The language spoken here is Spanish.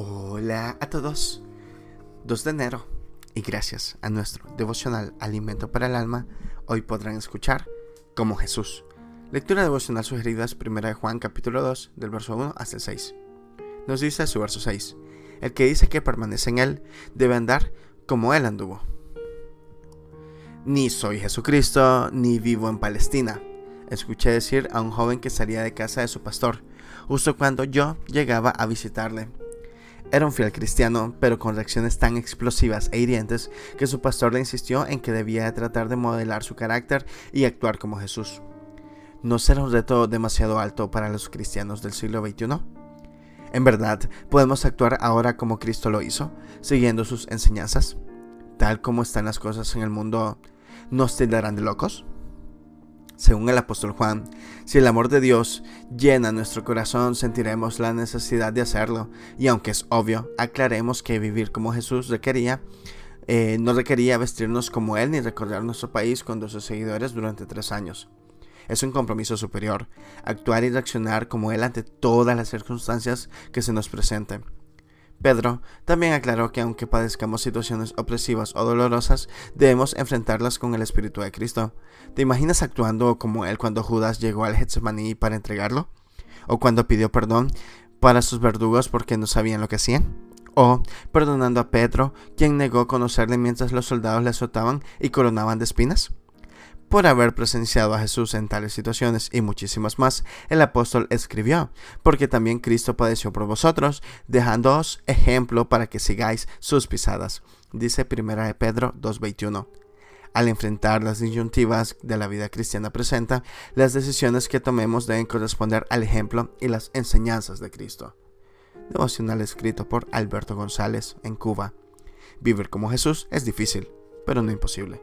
Hola a todos. 2 de enero y gracias a nuestro devocional Alimento para el Alma, hoy podrán escuchar como Jesús. Lectura devocional sugerida es 1 de Juan capítulo 2 del verso 1 hasta el 6. Nos dice su verso 6, el que dice que permanece en él debe andar como él anduvo. Ni soy Jesucristo, ni vivo en Palestina. Escuché decir a un joven que salía de casa de su pastor, justo cuando yo llegaba a visitarle. Era un fiel cristiano, pero con reacciones tan explosivas e hirientes que su pastor le insistió en que debía tratar de modelar su carácter y actuar como Jesús. ¿No será un reto demasiado alto para los cristianos del siglo XXI? ¿En verdad podemos actuar ahora como Cristo lo hizo, siguiendo sus enseñanzas? Tal como están las cosas en el mundo, ¿nos tildarán de locos? Según el apóstol Juan, si el amor de Dios llena nuestro corazón, sentiremos la necesidad de hacerlo. Y aunque es obvio, aclaremos que vivir como Jesús requería, eh, no requería vestirnos como Él ni recorrer nuestro país con sus seguidores durante tres años. Es un compromiso superior, actuar y reaccionar como Él ante todas las circunstancias que se nos presenten. Pedro también aclaró que aunque padezcamos situaciones opresivas o dolorosas, debemos enfrentarlas con el Espíritu de Cristo. ¿Te imaginas actuando como él cuando Judas llegó al Getsemaní para entregarlo? ¿O cuando pidió perdón para sus verdugos porque no sabían lo que hacían? ¿O perdonando a Pedro, quien negó conocerle mientras los soldados le azotaban y coronaban de espinas? Por haber presenciado a Jesús en tales situaciones y muchísimas más, el apóstol escribió, porque también Cristo padeció por vosotros, dejándoos ejemplo para que sigáis sus pisadas. Dice 1 de Pedro 2.21. Al enfrentar las disyuntivas de la vida cristiana presenta, las decisiones que tomemos deben corresponder al ejemplo y las enseñanzas de Cristo. Devocional escrito por Alberto González en Cuba. Vivir como Jesús es difícil, pero no imposible.